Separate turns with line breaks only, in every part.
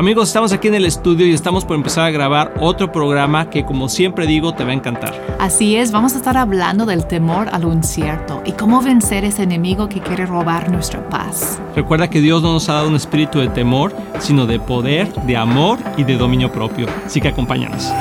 Amigos, estamos aquí en el estudio y estamos por empezar a grabar otro programa que como siempre digo te va a encantar.
Así es, vamos a estar hablando del temor a lo incierto y cómo vencer ese enemigo que quiere robar nuestra paz.
Recuerda que Dios no nos ha dado un espíritu de temor, sino de poder, de amor y de dominio propio. Así que acompáñanos.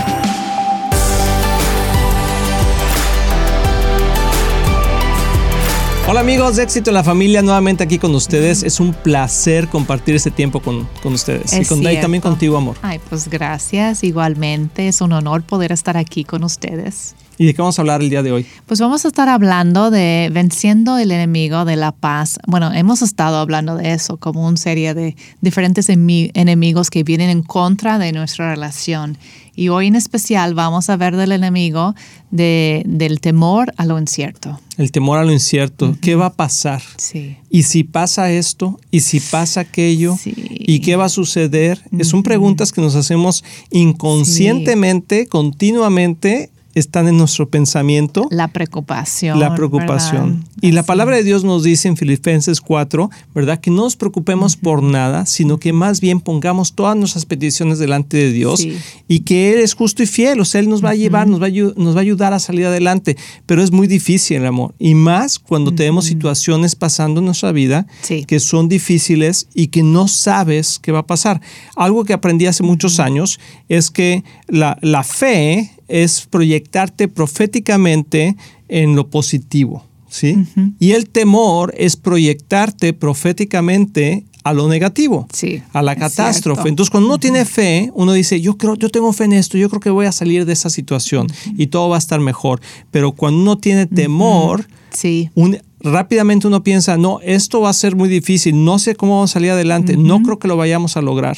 Hola amigos, de éxito en la familia, nuevamente aquí con ustedes. Es un placer compartir este tiempo con, con ustedes y, con, y también contigo, amor.
Ay, pues gracias, igualmente. Es un honor poder estar aquí con ustedes.
¿Y de qué vamos a hablar el día de hoy?
Pues vamos a estar hablando de venciendo el enemigo de la paz. Bueno, hemos estado hablando de eso como una serie de diferentes enemigos que vienen en contra de nuestra relación. Y hoy en especial vamos a ver del enemigo de, del temor a lo incierto.
El temor a lo incierto. ¿Qué va a pasar?
Sí.
¿Y si pasa esto? ¿Y si pasa aquello?
Sí.
¿Y qué va a suceder? Son preguntas que nos hacemos inconscientemente, continuamente están en nuestro pensamiento.
La preocupación.
La preocupación.
¿verdad?
Y la palabra de Dios nos dice en Filipenses 4, ¿verdad? Que no nos preocupemos por nada, sino que más bien pongamos todas nuestras peticiones delante de Dios
Sí.
y que Él es justo y fiel, o sea, Él nos va a llevar, nos va a, ayu- nos va a ayudar a salir adelante. Pero es muy difícil el amor. Y más cuando tenemos situaciones pasando en nuestra vida
Sí.
que son difíciles y que no sabes qué va a pasar. Algo que aprendí hace muchos años es que la, la fe es proyectarte proféticamente en lo positivo, ¿sí? Y el temor es proyectarte proféticamente a lo negativo,
Sí,
a la catástrofe.
cierto.
Entonces, cuando uno tiene fe, uno dice, yo creo, yo tengo fe en esto, yo creo que voy a salir de esa situación y todo va a estar mejor. Pero cuando uno tiene temor,
Sí.
un- rápidamente uno piensa, no, esto va a ser muy difícil, no sé cómo vamos a salir adelante, no creo que lo vayamos a lograr.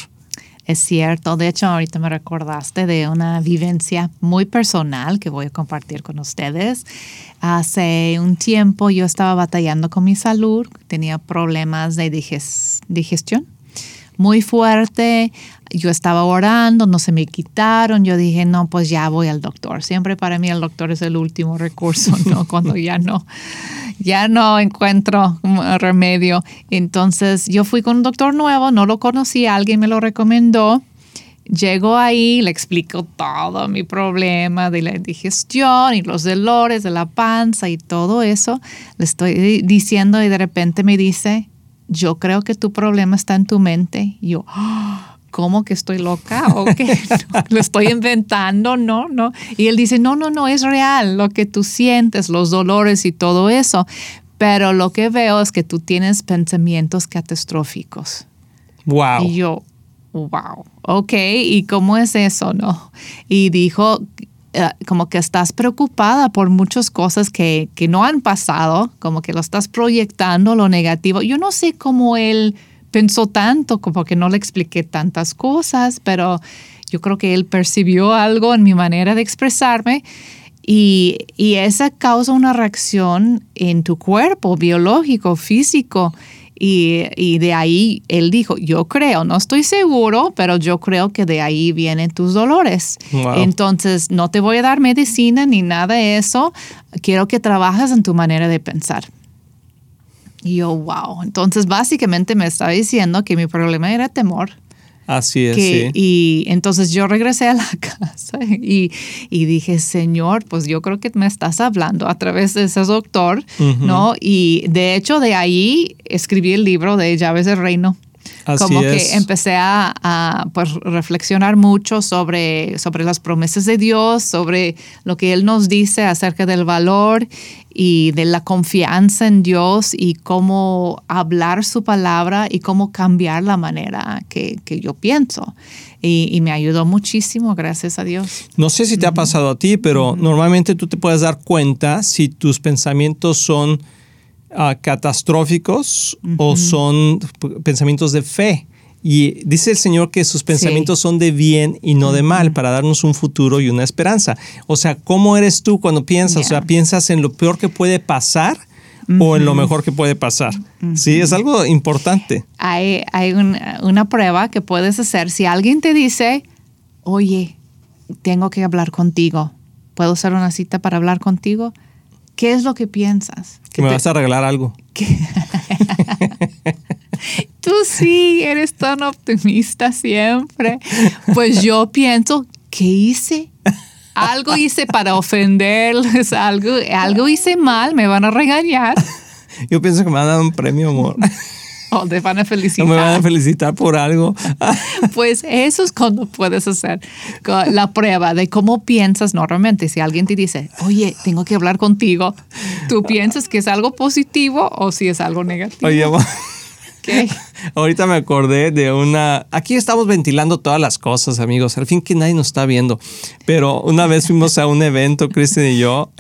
Es cierto, de hecho ahorita me recordaste de una vivencia muy personal que voy a compartir con ustedes. Hace un tiempo yo estaba batallando con mi salud, tenía problemas de diges- digestión muy fuerte, yo estaba orando, no se me quitaron, yo dije, no, pues ya voy al doctor. Siempre para mí el doctor es el último recurso, ¿no? Cuando ya no, ya no encuentro remedio. Entonces yo fui con un doctor nuevo, no lo conocí, alguien me lo recomendó. Llego ahí, le explico todo mi problema de la digestión y los dolores de la panza y todo eso. Le estoy di- diciendo y de repente me dice, yo creo que tu problema está en tu mente. Y yo, "Ah, ¿cómo que estoy loca? ¿O qué? No, lo estoy inventando, no, no. Y él dice, no, no, no, es real lo que tú sientes, los dolores y todo eso. Pero lo que veo es que tú tienes pensamientos catastróficos.
Wow.
Y yo, wow, ok, ¿y cómo es eso, no? Y dijo, como que estás preocupada por muchas cosas que, que no han pasado, como que lo estás proyectando lo negativo. Yo no sé cómo él pensó tanto, como que no le expliqué tantas cosas, pero yo creo que él percibió algo en mi manera de expresarme. Y, y esa causa una reacción en tu cuerpo, biológico, físico. Y, y de ahí él dijo, yo creo, no estoy seguro, pero yo creo que de ahí vienen tus dolores.
Wow.
Entonces, no te voy a dar medicina ni nada de eso. Quiero que trabajes en tu manera de pensar. Y yo, wow. Entonces, básicamente me estaba diciendo que mi problema era temor.
Así es,
Que-
sí.
Y entonces yo regresé a la casa y, y dije, Señor, pues yo creo que me estás hablando a través de ese doctor. ¿no? Y de hecho de ahí escribí el libro de Llaves del Reino.
Así
Como
es.
que empecé a, a, pues, reflexionar mucho sobre, sobre las promesas de Dios, sobre lo que Él nos dice acerca del valor y de la confianza en Dios y cómo hablar su palabra y cómo cambiar la manera que, que yo pienso. Y, y me ayudó muchísimo, gracias a Dios.
No sé si te ha pasado a ti, pero normalmente tú te puedes dar cuenta si tus pensamientos son ah, catastróficos o son pensamientos de fe. Y dice el Señor que sus pensamientos son de bien y no de mal, para darnos un futuro y una esperanza. O sea, ¿cómo eres tú cuando piensas? O sea. ¿piensas en lo peor que puede pasar o en lo mejor que puede pasar? Sí, es algo importante.
Hay, hay un- una prueba que puedes hacer. Si alguien te dice, oye, tengo que hablar contigo, ¿puedo hacer una cita para hablar contigo? ¿Qué es lo que piensas?
Que me
te-
vas a regalar algo.
tú sí, eres tan optimista siempre. Pues yo pienso, ¿qué hice? Algo hice para ofenderles, algo, algo hice mal, me van a regañar.
Yo pienso que me van a dar un premio, amor.
O te van a felicitar.
No me van a felicitar por algo.
Pues eso es cuando puedes hacer la prueba de cómo piensas normalmente. Si alguien te dice, oye, tengo que hablar contigo, ¿tú piensas que es algo positivo o si es algo negativo?
Oye.
¿Qué?
Ahorita me acordé de una... Aquí estamos ventilando todas las cosas, amigos. Al fin que nadie nos está viendo. Pero una vez fuimos a un evento, Kristen y yo,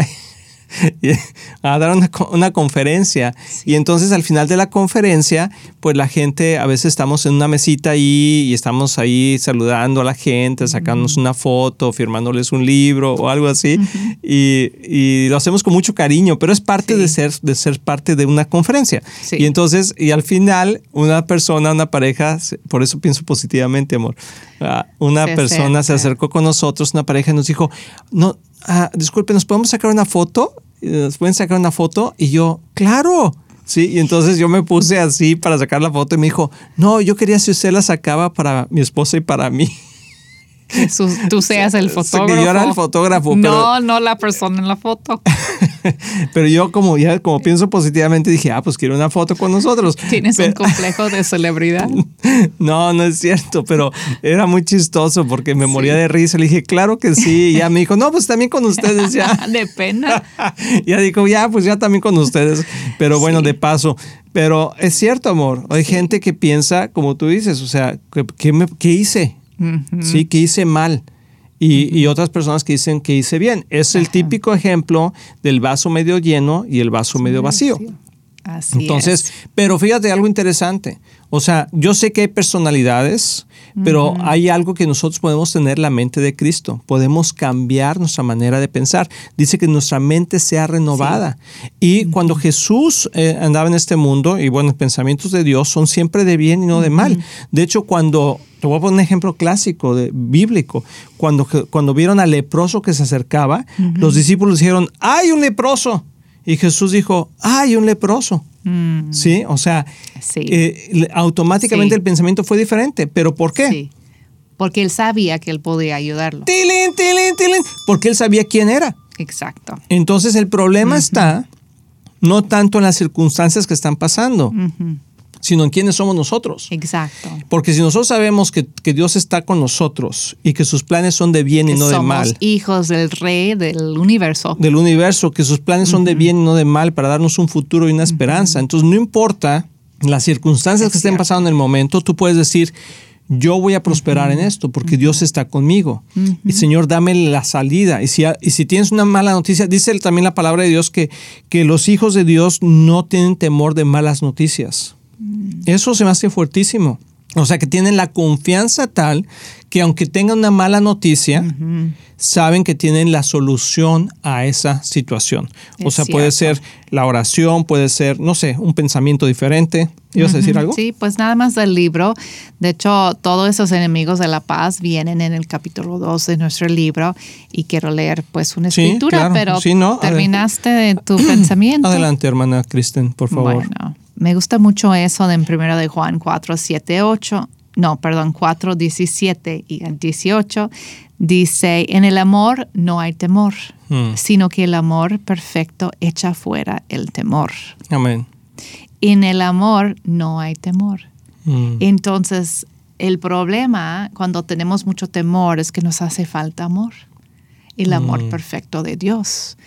a dar una, una conferencia. Y entonces al final de la conferencia, pues la gente, a veces estamos en una mesita ahí y estamos ahí saludando a la gente, sacándonos una foto, firmándoles un libro o algo así. y, y, lo hacemos con mucho cariño, pero es parte de, ser, de ser parte de una conferencia. Y entonces, y al final, una persona, una pareja, por eso pienso positivamente, amor, ah, una persona se acercó con nosotros, una pareja, y nos dijo, no, ah, disculpe, ¿nos podemos sacar una foto? ¿Nos pueden sacar una foto? Y yo, claro. Sí, y entonces yo me puse así para sacar la foto y me dijo, no, yo quería si usted la sacaba para mi esposa y para mí.
Tú seas el fotógrafo.
Que yo era el fotógrafo.
No, no la persona en la foto.
pero yo como ya como pienso positivamente dije, ah, pues quiero una foto con nosotros.
Tienes un complejo de celebridad.
no, no es cierto, pero era muy chistoso porque me moría de risa. Le dije, claro que sí. Y ya me dijo, no, pues también con ustedes ya.
de pena.
ya dijo, ya, pues ya también con ustedes. Pero bueno, de paso. Pero es cierto, amor. Hay gente que piensa, como tú dices, o sea, ¿qué, me, qué hice? Sí, que hice mal. Y, otras personas que dicen que hice bien. Es el típico ejemplo del vaso medio lleno y el vaso medio vacío.
Así
Entonces, pero fíjate algo interesante. O sea, yo sé que hay personalidades, pero hay algo que nosotros podemos tener la mente de Cristo. Podemos cambiar nuestra manera de pensar. Dice que nuestra mente sea renovada. Y cuando Jesús eh, andaba en este mundo, y bueno, los pensamientos de Dios son siempre de bien y no de mal. De hecho, cuando te voy a poner un ejemplo clásico, de, bíblico. Cuando, cuando vieron al leproso que se acercaba, los discípulos dijeron, ¡hay un leproso! Y Jesús dijo, ¡hay un leproso!
Mm.
Sí, o sea, eh, automáticamente el pensamiento fue diferente. ¿Pero por qué? Sí.
Porque él sabía que él podía ayudarlo.
¡Tilín, tilín, tilín! Porque él sabía quién era.
Exacto.
Entonces el problema está no tanto en las circunstancias que están pasando, sino en quiénes somos nosotros.
Exacto.
Porque si nosotros sabemos que, Dios está con nosotros y que sus planes son de bien y no de mal.
hijos del rey del universo.
Del universo, que sus planes son de bien y no de mal para darnos un futuro y una esperanza. Entonces no importa las circunstancias que estén pasando en el momento, tú puedes decir, yo voy a prosperar en esto porque Dios está conmigo. Y Señor, dame la salida. Y si, y si tienes una mala noticia, dice también la palabra de Dios que, que los hijos de Dios no tienen temor de malas noticias. Eso se me hace fuertísimo. O sea, que tienen la confianza tal que aunque tengan una mala noticia, saben que tienen la solución a esa situación. o sea, puede ser la oración, puede ser, no sé, un pensamiento diferente. ¿Ibas a decir algo?
Sí, pues nada más del libro. De hecho, todos esos enemigos de la paz vienen en el capítulo 2 de nuestro libro y quiero leer pues una escritura, pero terminaste tu pensamiento.
Adelante, hermana Kristen, por favor.
Bueno, me gusta mucho eso de en primero de Juan 4, 7, 8. No, perdón, 4, 17 y 18. Dice, en el amor no hay temor, hmm. sino que el amor perfecto echa fuera el temor.
Amén.
En el amor no hay temor.
Hmm.
Entonces, el problema cuando tenemos mucho temor es que nos hace falta amor el amor mm. perfecto de Dios.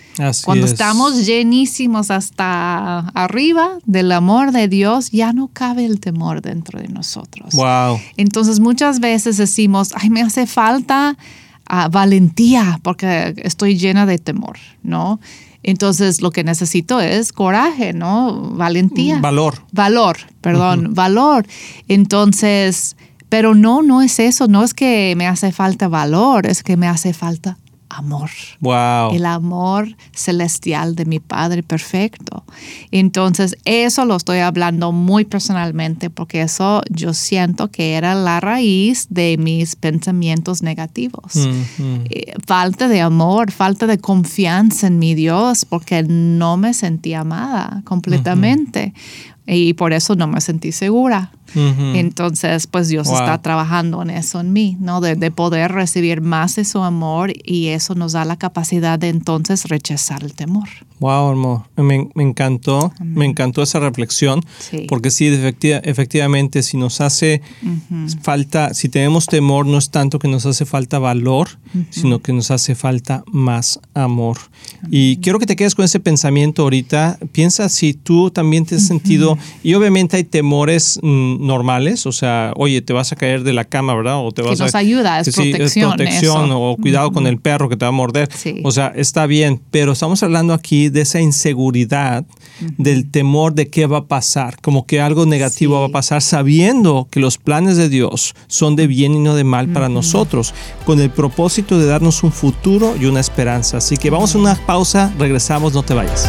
Cuando estamos llenísimos hasta arriba del amor de Dios, ya no cabe el temor dentro de nosotros.
Wow.
Entonces muchas veces decimos, ay, me hace falta ah, valentía porque estoy llena de temor, ¿no? Entonces lo que necesito es coraje, ¿no? Valentía.
Valor.
Valor, perdón, valor. Entonces, pero no, no es eso, no es que me hace falta valor, es que me hace falta amor.
Wow.
El amor celestial de mi Padre perfecto. Entonces, eso lo estoy hablando muy personalmente porque eso yo siento que era la raíz de mis pensamientos negativos. Eh, falta de amor, falta de confianza en mi Dios porque no me sentí amada completamente. Y por eso no me sentí segura. Entonces, pues Dios está trabajando en eso en mí, ¿no? De, de, poder recibir más de su amor y eso nos da la capacidad de entonces rechazar el temor.
Wow, amor. Me, me encantó, me encantó esa reflexión, porque sí, efectivamente, si nos hace falta, si tenemos temor, no es tanto que nos hace falta valor, sino que nos hace falta más amor. Y quiero que te quedes con ese pensamiento ahorita. Piensa si tú también te has sentido, y obviamente hay temores mm, normales, o sea, oye, te vas a caer de la cama, ¿verdad? O te vas
nos ayuda, es protección.
protección o cuidado con el perro que te va a morder. O sea, está bien, pero estamos hablando aquí de esa inseguridad, del temor de qué va a pasar, como que algo negativo va a pasar, sabiendo que los planes de Dios son de bien y no de mal para nosotros, con el propósito de darnos un futuro y una esperanza. Así que vamos a una pausa, regresamos, no te vayas.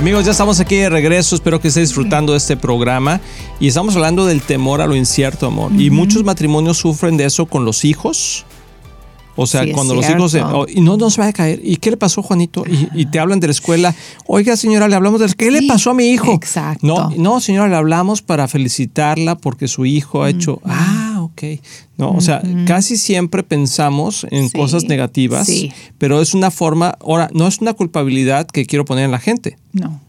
Amigos, ya estamos aquí de regreso. Espero que estés disfrutando de este programa. Y estamos hablando del temor a lo incierto, amor. Y muchos matrimonios sufren de eso con los hijos. O sea, cuando los hijos... Oh, y no, no se va a caer. ¿Y qué le pasó, Juanito? Y, te hablan de la escuela. Oiga, señora, le hablamos de... ¿Qué le pasó a mi hijo?
Exacto.
No, no, señora, le hablamos para felicitarla porque su hijo ha hecho... Ah, ok. No, o sea, casi siempre pensamos en cosas negativas, pero es una forma... Ahora, no es una culpabilidad que quiero poner en la gente.
No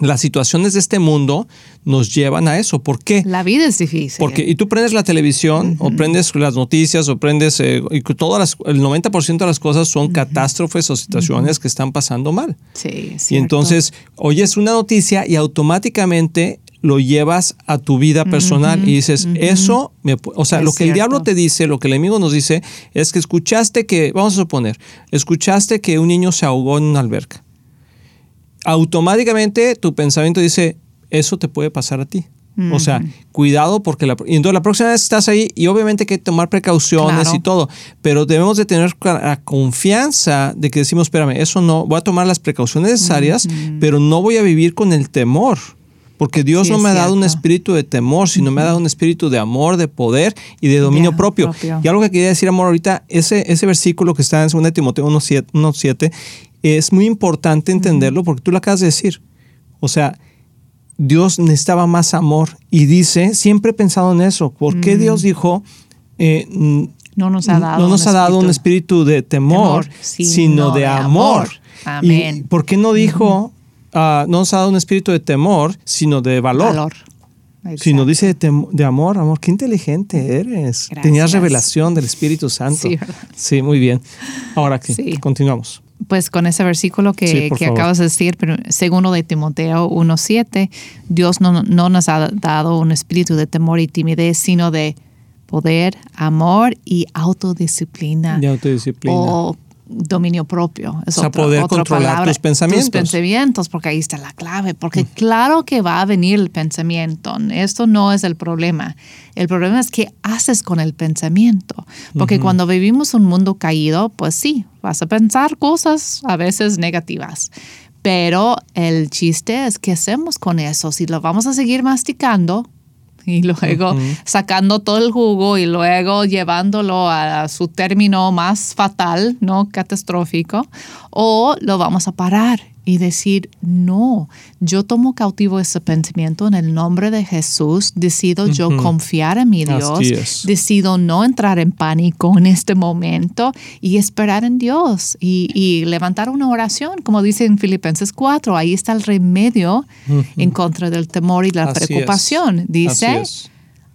las situaciones de este mundo nos llevan a eso. ¿Por qué?
La vida es difícil.
Porque, y tú prendes la televisión, o prendes las noticias, o prendes, eh, y todas las, el 90% de las cosas son catástrofes o situaciones que están pasando mal.
Sí,
Y entonces oyes una noticia y automáticamente lo llevas a tu vida personal y dices, eso, me, o sea, lo que el diablo te dice, lo que el enemigo nos dice, es que escuchaste que, vamos a suponer, escuchaste que un niño se ahogó en una alberca. Automáticamente tu pensamiento dice, eso te puede pasar a ti. O sea, cuidado porque la, y entonces la próxima vez estás ahí y obviamente hay que tomar precauciones y todo, pero debemos de tener la confianza de que decimos, espérame, eso no, voy a tomar las precauciones necesarias, pero no voy a vivir con el temor. Porque Dios no me ha dado un espíritu de temor, sino me ha dado un espíritu de amor, de poder y de dominio propio. Y algo que quería decir, amor, ahorita, ese, ese versículo que está en 2 Timoteo 1.7 es muy importante entenderlo porque tú lo acabas de decir. O sea, Dios necesitaba más amor y dice, siempre he pensado en eso, ¿por qué Dios dijo, eh,
no nos ha dado,
no nos un, ha dado espíritu, un espíritu de temor, sino, de, amor?
Amén.
¿Por qué no dijo, uh, no nos ha dado un espíritu de temor, sino de valor?
valor.
Sino dice de, de, amor, amor, qué inteligente eres. Tenías revelación del Espíritu Santo.
Sí,
sí muy bien. Ahora aquí, sí. continuamos
pues con ese versículo que, que acabas de decir, pero segundo de Timoteo 1.7, Dios no, no, nos ha dado un espíritu de temor y timidez, sino de poder, amor y autodisciplina.
De autodisciplina.
O dominio propio. Es
o sea,
otra,
poder
otra
controlar
palabra.
tus pensamientos.
Tus pensamientos, porque ahí está la clave. Porque claro que va a venir el pensamiento. Esto no es el problema. El problema es qué haces con el pensamiento. Porque cuando vivimos un mundo caído, pues sí, vas a pensar cosas a veces negativas. Pero el chiste es qué hacemos con eso. Si lo vamos a seguir masticando, y luego sacando todo el jugo y luego llevándolo a su término más fatal, no catastrófico, o lo vamos a parar y decir, no, yo tomo cautivo ese pensamiento en el nombre de Jesús, decido yo confiar en mi Dios, decido no entrar en pánico en este momento y esperar en Dios y, levantar una oración, como dice en Filipenses 4, ahí está el remedio en contra del temor y la preocupación. Dice,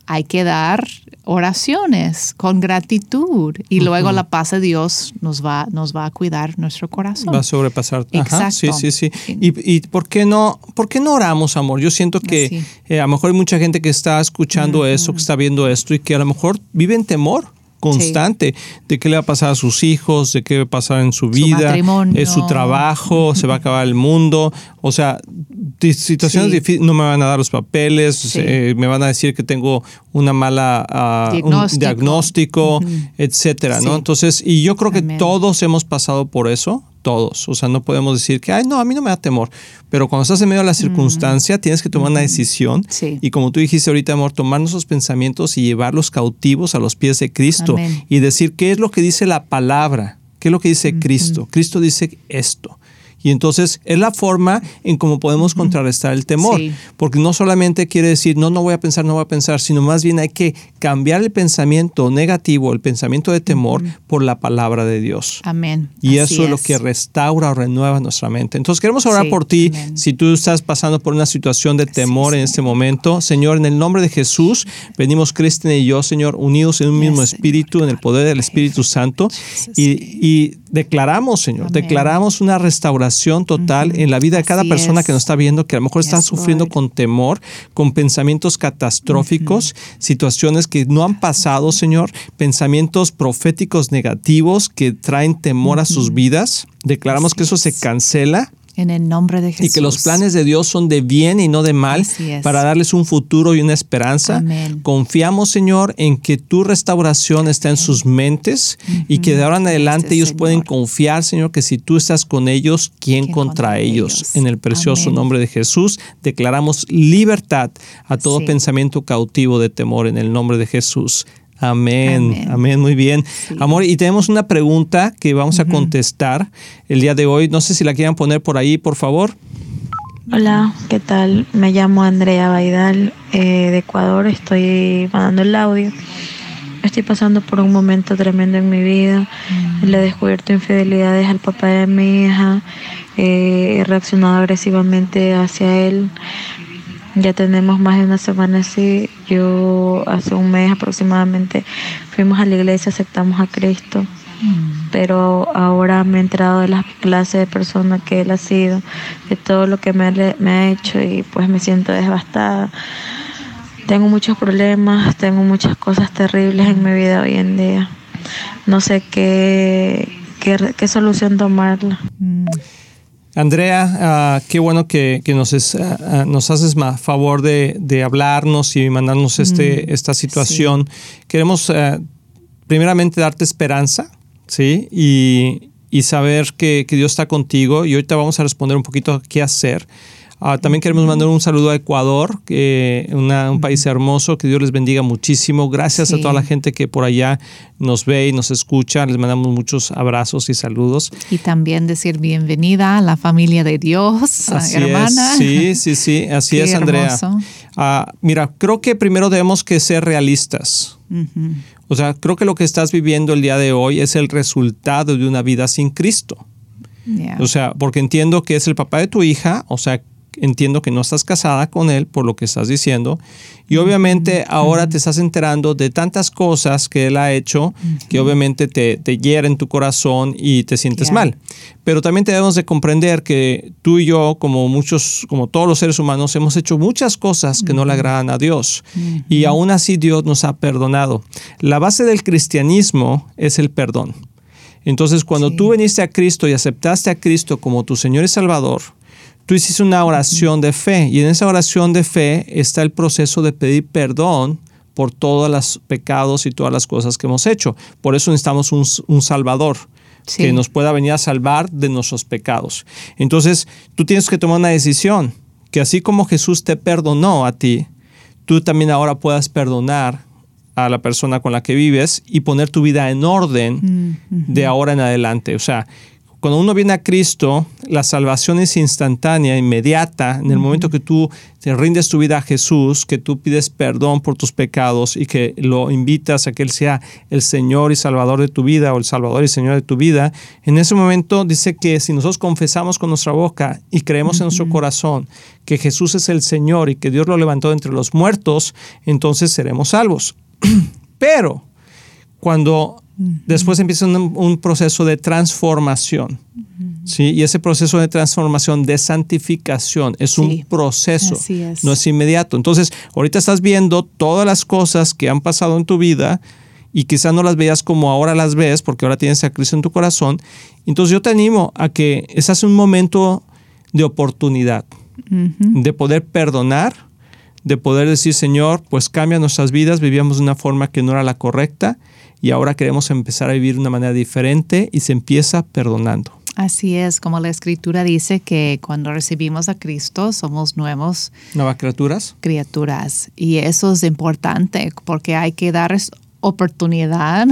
hay que dar oraciones con gratitud y luego la paz de Dios nos va, nos va a cuidar nuestro corazón.
Va a sobrepasar. Ajá, sí, sí, sí. ¿Y, y por, qué no, por qué no oramos, amor? Yo siento que eh, a lo mejor hay mucha gente que está escuchando eso, que está viendo esto y que a lo mejor vive en temor constante de qué le va a pasar a sus hijos, de qué va a pasar en su vida, en su trabajo, se va a acabar el mundo. O sea, situaciones difíciles, no me van a dar los papeles, eh, me van a decir que tengo una mala uh, diagnóstico, un diagnóstico etcétera, ¿no? Entonces, y yo creo que todos hemos pasado por eso, todos. O sea, no podemos decir que, ay, no, a mí no me da temor. Pero cuando estás en medio de la circunstancia, tienes que tomar una decisión. Y como tú dijiste ahorita, amor, tomar nuestros pensamientos y llevarlos cautivos a los pies de Cristo y decir qué es lo que dice la palabra, qué es lo que dice Cristo. Cristo dice esto. Y entonces es la forma en cómo podemos contrarrestar el temor, porque no solamente quiere decir, no, no voy a pensar, no voy a pensar, sino más bien hay que cambiar el pensamiento negativo, el pensamiento de temor, por la palabra de Dios.
Amén.
Y eso es. lo que restaura o renueva nuestra mente. Entonces queremos orar por ti, si tú estás pasando por una situación de temor en este momento. Señor, en el nombre de Jesús, venimos Cristian y yo, Señor, unidos en un mismo espíritu, en el poder del Espíritu Santo, y, declaramos, Señor, declaramos una restauración total en la vida de cada persona que nos está viendo, que a lo mejor está sufriendo con temor, con pensamientos catastróficos, situaciones que no han pasado, Señor, pensamientos proféticos negativos que traen temor a sus vidas. Declaramos que eso se cancela
en el nombre de Jesús.
Y que los planes de Dios son de bien y no de mal para darles un futuro y una esperanza. Confiamos, Señor, en que tu restauración está en sus mentes y que de ahora en adelante ellos pueden confiar, Señor, que si tú estás con ellos, ¿quién, contra, ellos? En el precioso nombre de Jesús declaramos libertad a todo pensamiento cautivo de temor en el nombre de Jesús. Amén, amén, muy bien. Amor, y tenemos una pregunta que vamos a contestar el día de hoy. No sé si la quieran poner por ahí, por favor.
Hola, ¿qué tal? Me llamo Andrea Baidal eh, de Ecuador. Estoy mandando el audio. Estoy pasando por un momento tremendo en mi vida. Le he descubierto infidelidades al papá de mi hija. Eh, he reaccionado agresivamente hacia él. Ya tenemos más de una semana así. Yo hace un mes aproximadamente fuimos a la iglesia, aceptamos a Cristo. Mm. Pero ahora me he enterado de las clases de persona que él ha sido, de todo lo que me, me ha hecho y pues me siento devastada. Tengo muchos problemas, tengo muchas cosas terribles en mi vida hoy en día. No sé qué, qué, qué solución tomarla. Mm.
Andrea, ah, qué bueno que, nos, nos haces favor de, hablarnos y mandarnos este, mm, esta situación. Queremos primeramente darte esperanza, ¿sí? Y, saber que, que, Dios está contigo. Y ahorita vamos a responder un poquito qué hacer. Ah, también queremos mandar un saludo a Ecuador, que un país hermoso, que Dios les bendiga muchísimo. Gracias a toda la gente que por allá nos ve y nos escucha. Les mandamos muchos abrazos y saludos.
Y también decir bienvenida a la familia de Dios, hermana.
Sí, sí, sí, así es, Andrea. Ah, mira, creo que primero debemos que ser realistas. O sea, creo que lo que estás viviendo el día de hoy es el resultado de una vida sin Cristo. O sea, porque entiendo que es el papá de tu hija, o sea, entiendo que no estás casada con él por lo que estás diciendo. Y obviamente ahora te estás enterando de tantas cosas que él ha hecho que obviamente te, te hieren tu corazón y te sientes mal. Pero también debemos de comprender que tú y yo, como muchos, como todos los seres humanos, hemos hecho muchas cosas que no le agradan a Dios. Y aún así Dios nos ha perdonado. La base del cristianismo es el perdón. Entonces, cuando
Sí.
tú viniste a Cristo y aceptaste a Cristo como tu Señor y Salvador, tú hiciste una oración de fe y en esa oración de fe está el proceso de pedir perdón por todos los pecados y todas las cosas que hemos hecho. Por eso necesitamos un, un Salvador
Sí.
que nos pueda venir a salvar de nuestros pecados. Entonces, tú tienes que tomar una decisión, que así como Jesús te perdonó a ti, tú también ahora puedas perdonar a la persona con la que vives y poner tu vida en orden de ahora en adelante. O sea, cuando uno viene a Cristo, la salvación es instantánea, inmediata, en el momento que tú te rindes tu vida a Jesús, que tú pides perdón por tus pecados y que lo invitas a que Él sea el Señor y Salvador de tu vida o el Salvador y Señor de tu vida, en ese momento dice que si nosotros confesamos con nuestra boca y creemos en nuestro corazón que Jesús es el Señor y que Dios lo levantó de entre los muertos, entonces seremos salvos. Pero cuando después empieza un, un proceso de transformación, ¿sí? Y ese proceso de transformación, de santificación, es
Sí,
un proceso,
es.
no es inmediato. Entonces, ahorita estás viendo todas las cosas que han pasado en tu vida y quizás no las veas como ahora las ves, porque ahora tienes a Cristo en tu corazón. Entonces yo te animo a que ese es un momento de oportunidad, de poder perdonar, de poder decir, Señor, pues cambia nuestras vidas, vivíamos de una forma que no era la correcta y ahora queremos empezar a vivir de una manera diferente y se empieza perdonando.
Así es, como la escritura dice que cuando recibimos a Cristo somos nuevos
Nuevas criaturas.
criaturas y eso es importante porque hay que dar oportunidad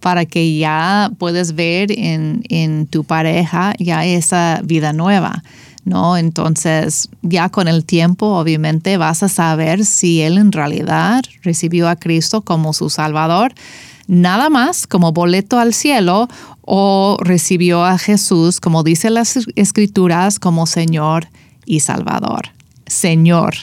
para que ya puedes ver en, en tu pareja ya esa vida nueva. ¿No? Entonces, ya con el tiempo, obviamente, vas a saber si él en realidad recibió a Cristo como su Salvador, nada más como boleto al cielo, o recibió a Jesús, como dice las Escrituras, como Señor y Salvador. Señor,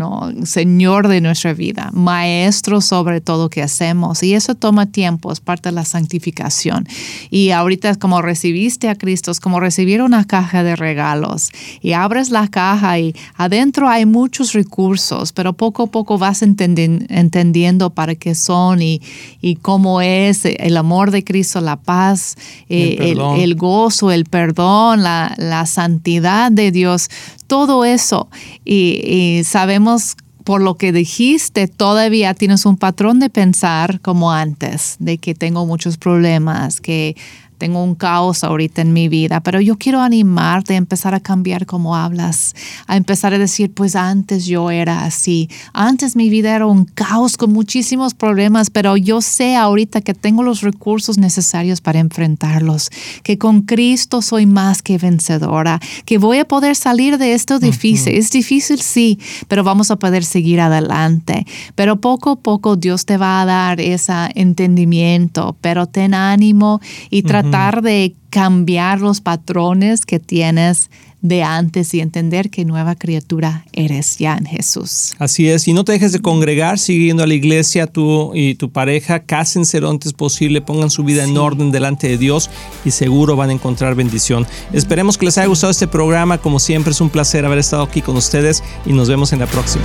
¿no? Señor de nuestra vida, maestro sobre todo que hacemos. Y eso toma tiempo, es parte de la santificación. Y ahorita como recibiste a Cristo, es como recibir una caja de regalos. Y abres la caja y adentro hay muchos recursos, pero poco a poco vas entendi- entendiendo para qué son y, y cómo es el amor de Cristo, la paz, eh,
El
el,
perdón.
el gozo, el perdón, la, la santidad de Dios, todo eso. Y, sabemos por lo que dijiste, todavía tienes un patrón de pensar como antes, de que tengo muchos problemas, que tengo un caos ahorita en mi vida, pero yo quiero animarte a empezar a cambiar cómo hablas, a empezar a decir, pues antes yo era así, antes mi vida era un caos con muchísimos problemas, pero yo sé ahorita que tengo los recursos necesarios para enfrentarlos, que con Cristo soy más que vencedora, que voy a poder salir de esto difícil. Es difícil, sí, pero vamos a poder seguir adelante. Pero poco a poco Dios te va a dar ese entendimiento, pero ten ánimo y tratar de cambiar los patrones que tienes de antes y entender que nueva criatura eres ya en Jesús.
Así es, y no te dejes de congregar, sigue yendo a la iglesia, tú y tu pareja, cásense lo antes posible, pongan su vida en orden delante de Dios y seguro van a encontrar bendición. Esperemos que les haya gustado este programa, como siempre es un placer haber estado aquí con ustedes y nos vemos en la próxima.